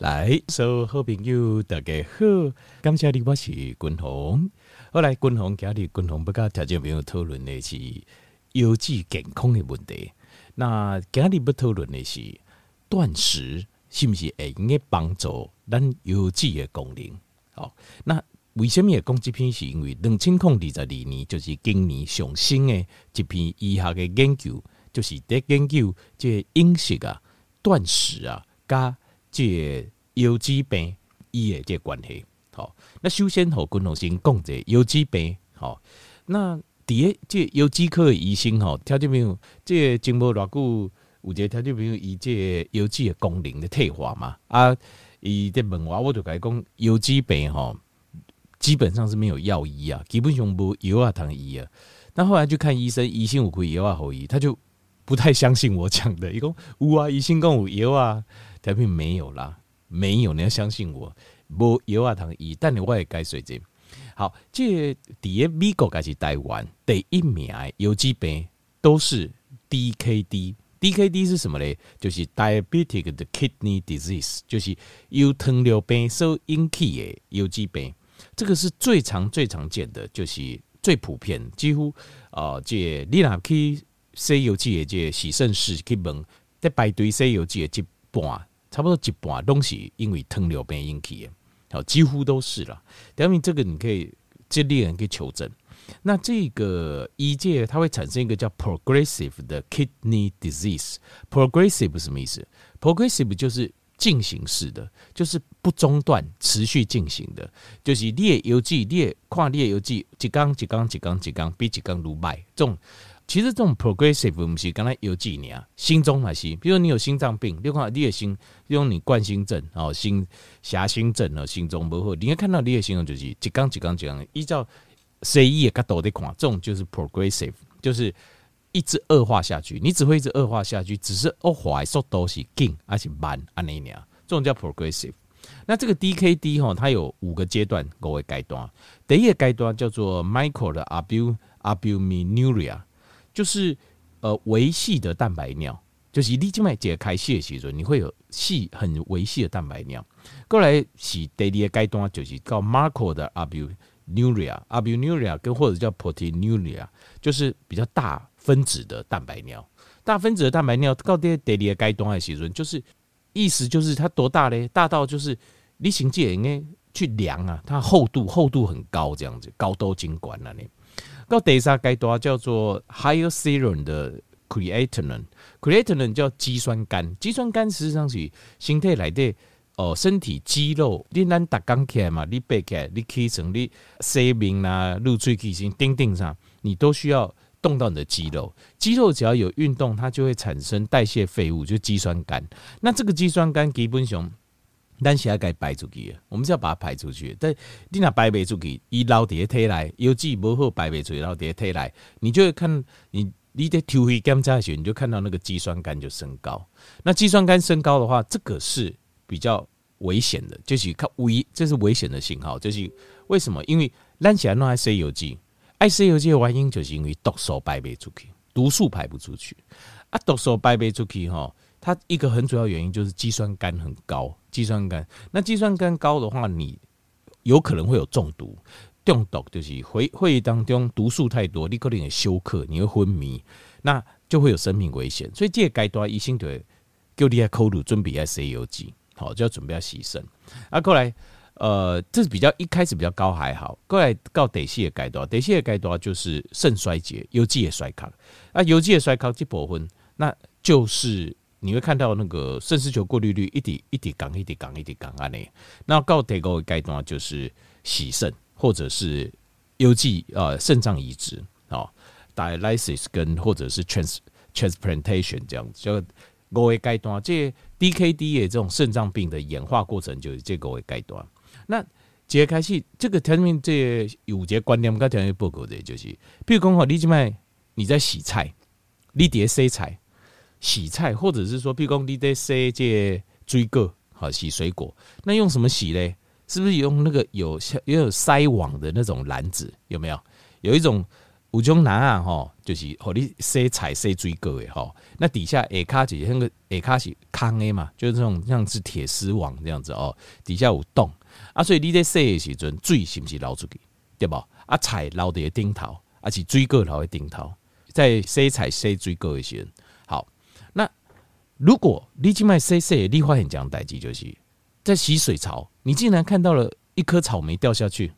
来，所有好朋友大家好，感谢你，我是君鸿。后来君鸿今日君鸿不跟条件朋友讨论的是优质健康的问题。那今日不讨论的是断食是不是会用个帮助咱优质的功能？好，那为什么会讲这篇？是因为两千零二十二年，就是今年上新的一篇医学的研究，就是在研究这饮食啊、断食啊，加这优质病伊的这关系。好，那首先和君宏先讲这优质病。好，那第一这优质科的医生吼，条件没有这经过偌久，有这条件没有以这优质的功能的退化嘛？啊，伊在问我，我就甲伊讲优质病吼。基本上是没有药医啊，基本上无药啊，糖医啊。那后来去看医生，医生有开药啊，后医他就不太相信我讲的。伊讲有啊，医生讲有药啊，他并没有啦，没有，你要相信我，无药啊，糖医。但你我也该说这好，这第一美国还是台湾第一名优质病都是 DKD。DKD 是什么嘞？就是 Diabetic 的 Kidney Disease，就是由糖尿病所引起的优质病。这个是最常、最常见的，就是最普遍，几乎啊，这你若去西游记的这洗肾室去问，在排队西游记的一半，差不多一半东西因为糖尿病引起的，好，几乎都是了。表明这个你可以这猎人可以求证。那这个一界它会产生一个叫 progressive 的 kidney disease，progressive 什么意思？progressive 就是。进行式的，就是不中断、持续进行的，就是你的邮寄，你的看你的邮寄，一缸一缸一缸一缸比一缸如卖。这种其实这种 progressive 不是刚才有几年啊，心中还是，比如你有心脏病，你看你的心，用你冠心症哦，心狭心症哦，心中不好，你会看到你的心脏就是一缸一缸一缸，依照西医的角度来看，这种就是 progressive，就是。一直恶化下去，你只会一直恶化下去，只是恶化速度是紧而且慢，安尼样，这种叫 progressive。那这个 DKD 哈，它有五个阶段，五个阶段。第一个阶段叫做 micro 的 albuminuria，就是呃微细的蛋白尿，就是你静脉解开细的时候，你会有细很微细的蛋白尿。过来是第二个阶段，就是叫 Marco 的 a b u n u r i a a b u n u r i a 跟或者叫 proteinuria，就是比较大。分子的蛋白尿，大分子的蛋白尿到底第二个阶段的时阵，就是意思就是它多大嘞？大到就是你行界应该去量啊，它厚度厚度很高，这样子高度精管了呢。到第三阶段叫做 higher serum 的 creatinine，creatinine 叫肌酸酐，肌酸酐实际上是身体内的哦，身体肌肉你咱打钢起来嘛，你背起来，你起床你生命啊、入喙器型钉钉上，你都需要。动到你的肌肉，肌肉只要有运动，它就会产生代谢废物，就肌酸酐。那这个肌酸酐基本上，咱是要该排出去，我们是要把它排出去。但你若排不出去，伊留在体内，有机不好排不出去，留在体内，你就会看你你在抽血检查的时候，你就看到那个肌酸酐就升高。那肌酸酐升高的话，这个是比较危险的，就是看危，这是危险的信号。就是为什么？因为咱起来弄还是有机。爱石油剂的原因就是因为毒素排不出去，毒素排不出去啊，毒素排不出去哈，它一个很主要原因就是肌酸酐很高，肌酸酐，那肌酸酐高的话，你有可能会有中毒，中毒就是会会议当中毒素太多，你可能会休克，你会昏迷，那就会有生命危险，所以这个阶段医生就会叫你来考虑准备爱石油剂，好就要准备要牺牲啊，过来。呃，这是比较一开始比较高还好，过来到第四个阶段，第四个阶段就是肾衰竭、邮寄也衰竭。啊，邮寄也衰竭这部分，那就是你会看到那个肾丝球过滤率一滴一滴降一滴降一滴降安尼，那到第五个阶段就是洗肾或者是邮寄呃肾脏移植啊，dialysis 跟或者是 trans transplantation 这样子，就五个阶段，这 DKD 的这种肾脏病的演化过程就是这个五个阶段。那解开始，这个条件这有些观念，跟条件报告的，就是，比如讲哈，你这卖你在洗菜，你在洗菜，洗菜，或者是说，譬如讲你在洗这水果，好洗水果，那用什么洗嘞？是不是用那个有也有筛网的那种篮子？有没有？有一种有种篮啊吼，就是和你洗菜洗水果的吼，那底下下卡是那个下卡是空的嘛，就是这种像是铁丝网这样子哦，底下有洞啊，所以你在洗的时阵，水是不是流出去，对不？啊，菜流在顶头，啊是水果捞的顶头，在洗菜洗水果的时候，如果你去买洗洗，你发现这样代志，就是在洗水槽，你竟然看到了一颗草莓掉下去，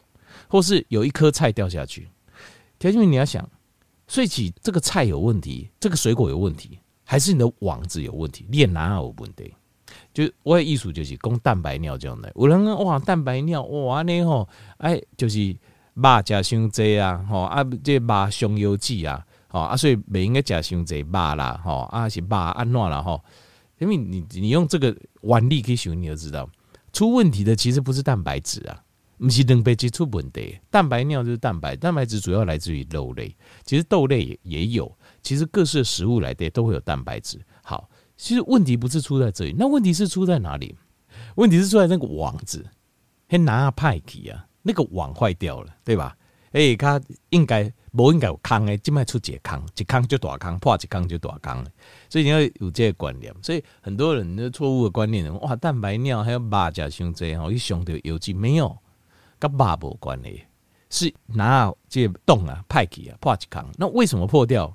或是有一颗菜掉下去。因为你要想，睡起这个菜有问题，这个水果有问题，还是你的网子有问题？你哪有问题？就我的意思就是讲蛋白尿这样的。有人哇，蛋白尿哇呢吼，哎，就是肉食伤济啊，吼啊，这肉伤油脂啊，吼啊，所以不应该食伤济肉啦，吼啊是肉安怎啦吼？因为你你用这个原理去想，你就知道出问题的其实不是蛋白质啊。不是蛋白质出问题，蛋白尿就是蛋白，蛋白质主要来自于肉类，其实豆类也有，其实各式的食物来的都会有蛋白质。好，其实问题不是出在这里，那问题是出在哪里？问题是出在那个网子，还拿派去啊，那个网坏掉了，对吧？哎、欸，它应该不应该有坑诶，就卖出一坑，一坑就大坑，破一坑就大坑，所以你要有这个观念。所以很多人的错误的观念，哇，蛋白尿还有八甲胸椎哈，一熊的油脂没有。跟爸无关系，是拿这洞啊派去啊破一坑，那为什么破掉？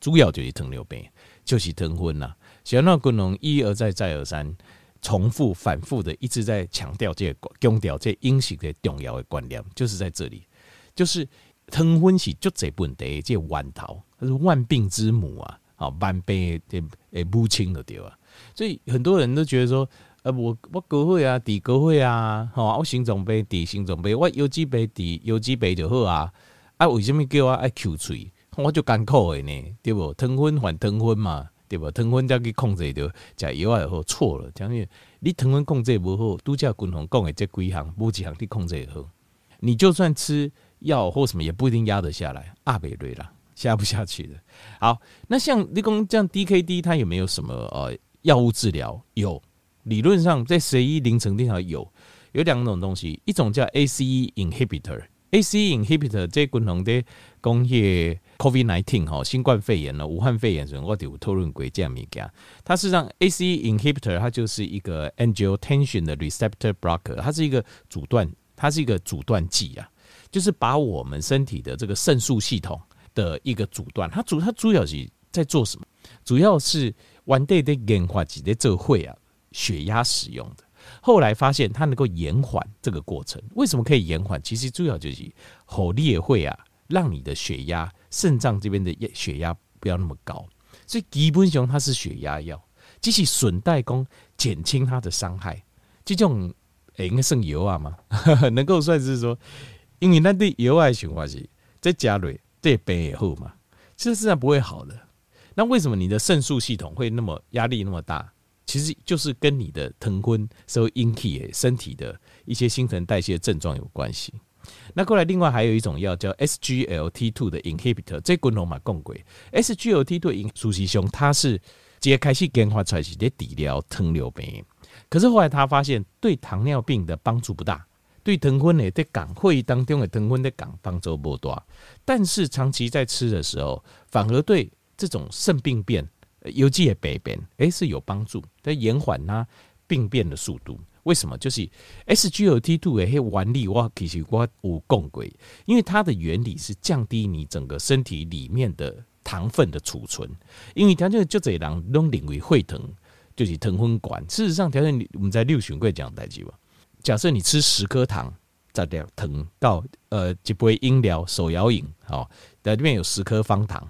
主要就是糖尿病，就是糖分呐。小那功能一而再再而三重复反复的一直在强调这个强调这饮食的重要的观念，就是在这里，就是糖分是就这本的这源头，它是万病之母啊，好万病的诶母亲的对啊？所以很多人都觉得说。呃，我我高血啊，低高血啊，吼，我心脏病低心脏病，我有几杯低有几杯就好啊。啊，为什么叫我爱吸喙？我就艰苦的呢，对不？糖分还糖分嘛，对不？糖分再去控制掉，食药也好错了。讲你你糖分控制不好，都叫均衡讲的这几项，某几项你控制也好。你就算吃药或什么，也不一定压得下来，阿北瑞啦，下不下去的。好，那像你讲这样 DKD，它有没有什么呃药物治疗？有。理论上，在血液凌晨定上有有两种东西，一种叫 ACE inhibitor，ACE inhibitor 这共同的工业 COVID nineteen 哈，新冠肺炎呢，武汉肺炎时我有讨论过这样物件。它事实上 ACE inhibitor 它就是一个 Angiotension 的 receptor blocker，它是一个阻断，它是一个阻断剂啊，就是把我们身体的这个肾素系统的一个阻断。它主它主要是在做什么？主要是 one day 的研发几的这会啊。血压使用的，后来发现它能够延缓这个过程。为什么可以延缓？其实主要就是火力也会啊，让你的血压、肾脏这边的血压不要那么高。所以基本上它是血压药，即是损代工减轻它的伤害。就这种诶，应该算油啊嘛，能够算是说，因为那对油爱循环是在加瑞对病以后嘛，其实实际上不会好的。那为什么你的肾素系统会那么压力那么大？其实就是跟你的糖分所引起身体的一些新陈代谢症状有关系。那过来，另外还有一种药叫 SGLT2 的 inhibitor，这滚龙马共轨 SGLT2 实际上它是直接开始研发出来是在治疗糖尿病，可是后来他发现对糖尿病的帮助不大，对糖分呢在港会议当中的糖分的港帮助不大，但是长期在吃的时候，反而对这种肾病变。尤其也白变，诶是有帮助，在延缓它病变的速度。为什么？就是 SGLT2 诶，嘿，原理我其实我有讲过，因为它的原理是降低你整个身体里面的糖分的储存。因为它就就这人拢认为会疼，就是糖分管。事实上，条件我们在六旬贵讲代志吧。假设你吃十颗糖，再掉糖到呃一杯饮料手摇饮，好，在里面有十颗方糖。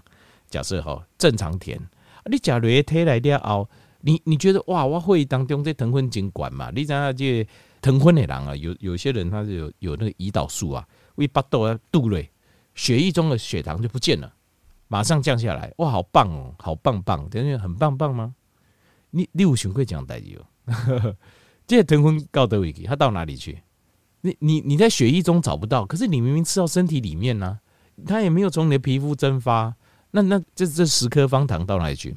假设哈正常甜。你假如体来了后，你你觉得哇，我会当中这糖分真管嘛？你知道这糖分的人啊，有有些人他是有有那个胰岛素啊，胃巴豆啊，肚内血液中的血糖就不见了，马上降下来，哇，好棒哦，好棒棒，等于很棒棒吗？你你有想过这样代志哦？这些糖分到哪里去？它到哪里去？你你你在血液中找不到，可是你明明吃到身体里面呢、啊，它也没有从你的皮肤蒸发。那那这这十颗方糖到哪里去？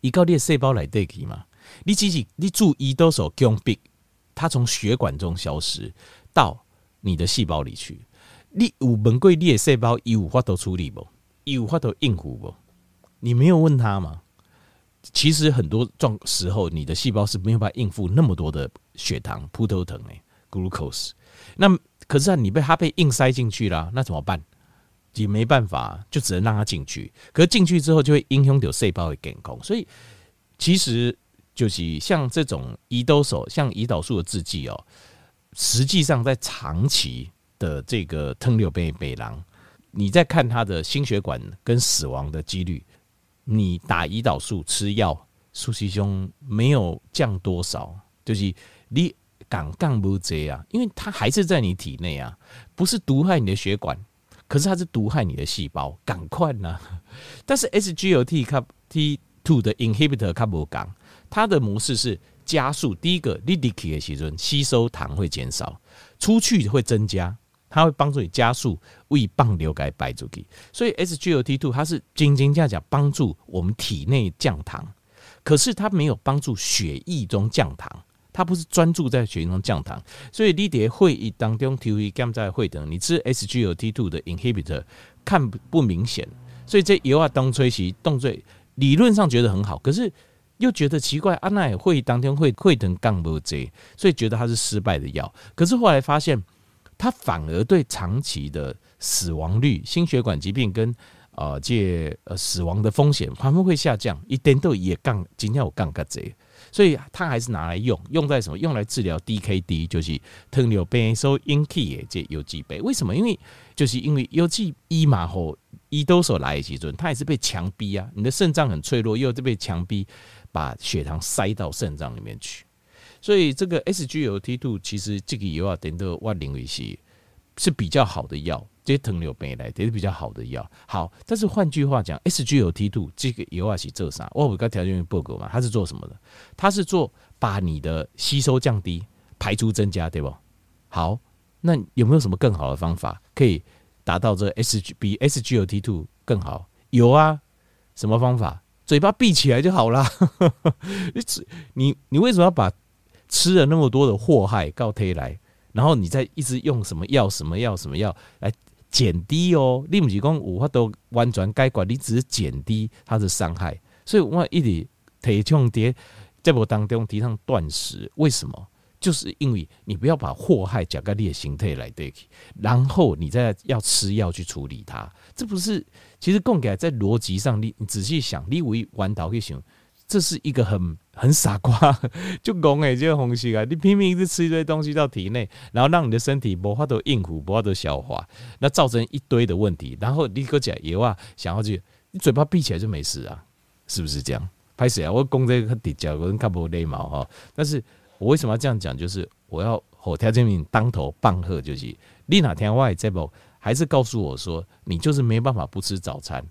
一个你的细胞来代替嘛？你只是你注胰岛素降低，它从血管中消失到你的细胞里去。你有问过你的细胞有法头处理不？有法头应付不？你没有问他吗？其实很多状时候，你的细胞是没有办法应付那么多的血糖、葡萄糖诶，glucose。那可是啊，你被它被硬塞进去了，那怎么办？也没办法，就只能让它进去。可是进去之后，就会影响到细胞的健康。所以其实就是像这种胰岛素，像胰岛素的制剂哦，实际上在长期的这个糖尿病病人，你在看他的心血管跟死亡的几率，你打胰岛素吃药，苏西兄没有降多少，就是你。杠杠不这啊，因为它还是在你体内啊，不是毒害你的血管，可是它是毒害你的细胞，赶快呢。但是 SGLT 卡 T two 的 inhibitor 卡不讲，它的模式是加速。第一个，你的血中吸收糖会减少，出去会增加，它会帮助你加速胃棒流改摆出去。所以 SGLT two 它是仅仅这样讲，帮助我们体内降糖，可是它没有帮助血液中降糖。它不是专注在血液中降糖，所以你在会议当中提会干在会等，你吃 SGLT2 的 inhibitor 看不明显，所以这油啊当吹袭动作理论上觉得很好，可是又觉得奇怪，安奈会议当天会会等杠不这，所以觉得它是失败的药。可是后来发现，它反而对长期的死亡率、心血管疾病跟呃这呃死亡的风险，反而会下降，一点都也杠今天我杠个这。所以它还是拿来用，用在什么？用来治疗 DKD，就是糖尿病所引起的这游击病。为什么？因为就是因为游击一嘛吼，胰岛素来的时阵，它也是被强逼啊。你的肾脏很脆弱，又是被强逼把血糖塞到肾脏里面去。所以这个 SGLT2 其实这个药啊，等到万灵为是是比较好的药。这些糖尿病来也是比较好的药，好，但是换句话讲，SGLT2 这个药啊是做啥？我有个条件报告嘛，它是做什么的？它是做把你的吸收降低，排出增加，对不？好，那有没有什么更好的方法可以达到这 SG 比 SGLT2 更好？有啊，什么方法？嘴巴闭起来就好了。你你你为什么要把吃了那么多的祸害告推来？然后你再一直用什么药、什么药、什么药来？减低哦，你不是讲有法度完全改观，你只是减低它的伤害。所以我一直提倡在这部当中提倡断食，为什么？就是因为你不要把祸害加到你的身体来对去，然后你再要吃药去处理它，这不是？其实供给在逻辑上，你你仔细想，你为弯道去想。这是一个很很傻瓜，就拱诶，这个东西啊，你拼命一直吃一堆东西到体内，然后让你的身体无法度应付，无法度消化，那造成一堆的问题。然后你搁讲也话想要去，你嘴巴闭起来就没事啊，是不是这样？拍谁啊？我讲这个底角，我跟看不礼貌哈。但是我为什么要这样讲？就是我要和条件明当头棒喝，就是你哪天外这部还是告诉我说，你就是没办法不吃早餐，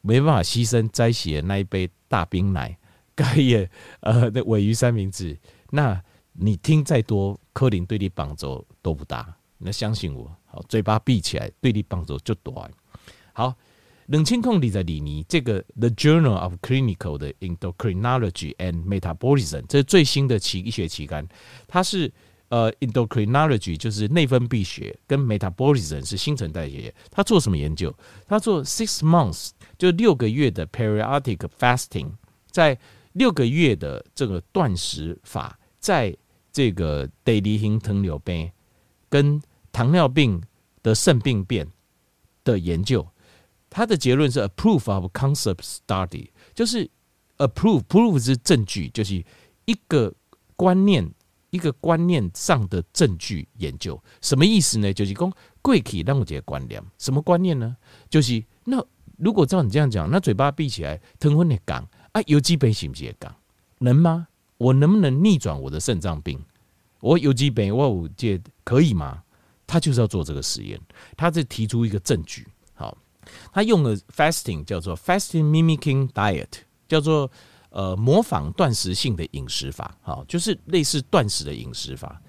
没办法牺牲摘洗的那一杯大冰奶。该也呃，那鮪鱼三明治，那你听再多，可能对你帮助都不大。那相信我，好，嘴巴闭起来，对你帮助就大。好，冷清控理在里尼这个《The Journal of Clinical 的 Endocrinology and Metabolism》这是最新的期医学期刊，它是呃 Endocrinology 就是内分泌学，跟 Metabolism 是新陈代谢学。他做什么研究？他做 Six Months 就六个月的 Periodic Fasting，在六个月的这个断食法，在这个 daily 型糖尿病跟糖尿病的肾病变的研究，他的结论是 approve of concept study，就是 approve，prove 是证据，就是一个观念，一个观念上的证据研究，什么意思呢？就是讲贵体让我这个观念，什么观念呢？就是那如果照你这样讲，那嘴巴闭起来，疼昏的讲。啊，游击病行不行？讲能吗？我能不能逆转我的肾脏病？我游击病，我有这可以吗？他就是要做这个实验，他是提出一个证据。好，他用了 fasting，叫做 fasting mimicking diet，叫做呃模仿断食性的饮食法。好，就是类似断食的饮食法。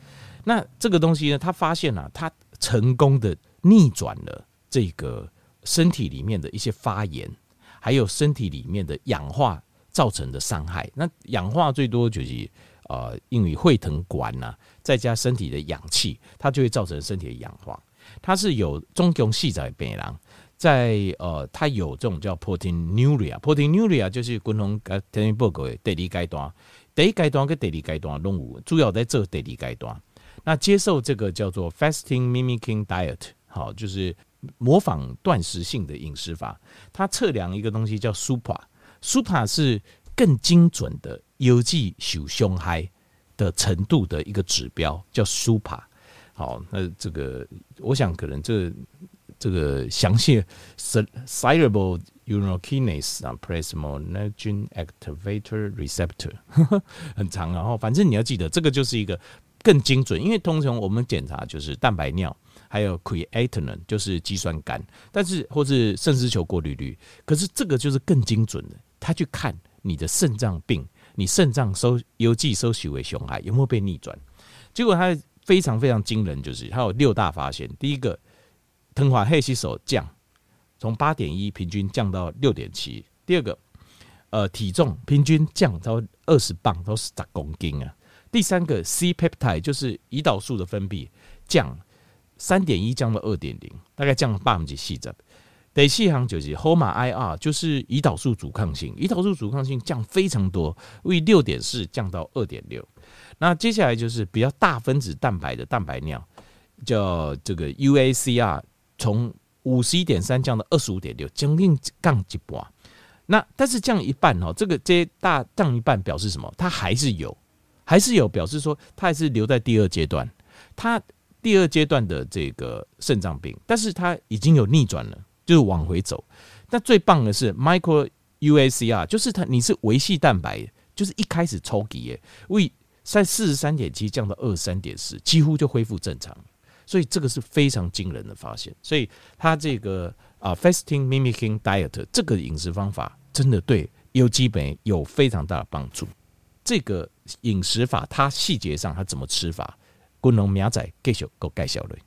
那这个东西呢，他发现啊，他成功的逆转了这个身体里面的一些发炎，还有身体里面的氧化。造成的伤害，那氧化最多就是呃，因为会疼管呐，再加身体的氧气，它就会造成身体的氧化。它是有中共细仔病人，在呃，它有这种叫 proteinuria，proteinuria 就是共同呃天天报告的第二阶段，第一阶段跟第二阶段拢有，主要在这第二阶段。那接受这个叫做 fasting mimicking diet，好，就是模仿断食性的饮食法。它测量一个东西叫 super SUPA 是更精准的有机受伤害的程度的一个指标，叫 supa。好，那这个我想可能这。这个详细 soluble urokinase 啊，plasminogen activator receptor 很长，然后反正你要记得，这个就是一个更精准，因为通常我们检查就是蛋白尿，还有 creatinine 就是肌酸酐，但是或是肾丝球过滤率，可是这个就是更精准的，他去看你的肾脏病，你肾脏收邮寄收取为熊孩有没有被逆转？结果他非常非常惊人，就是他有六大发现，第一个。糖化黑吸手降，从八点一平均降到六点七。第二个，呃，体重平均降到二十磅，都是十公斤啊。第三个，C peptide 就是胰岛素的分泌降三点一降到二点零，大概降了百分之四十。第四项就是 HOMA-IR，就是胰岛素阻抗性，胰岛素阻抗性降非常多，为六点四降到二点六。那接下来就是比较大分子蛋白的蛋白尿，叫这个 UACR。从五十一点三降到二十五点六，将近降一半。那但是降一半哦，这个这大降一半表示什么？它还是有，还是有，表示说它还是留在第二阶段。它第二阶段的这个肾脏病，但是它已经有逆转了，就是往回走。那最棒的是 micro UACR，就是它你是维系蛋白，就是一开始抽给耶，为在四十三点七降到二十三点四，几乎就恢复正常。所以这个是非常惊人的发现，所以他这个啊 fasting mimicking diet 这个饮食方法真的对有基本有非常大的帮助。这个饮食法它细节上它怎么吃法，滚龙苗仔继续给介绍嘞。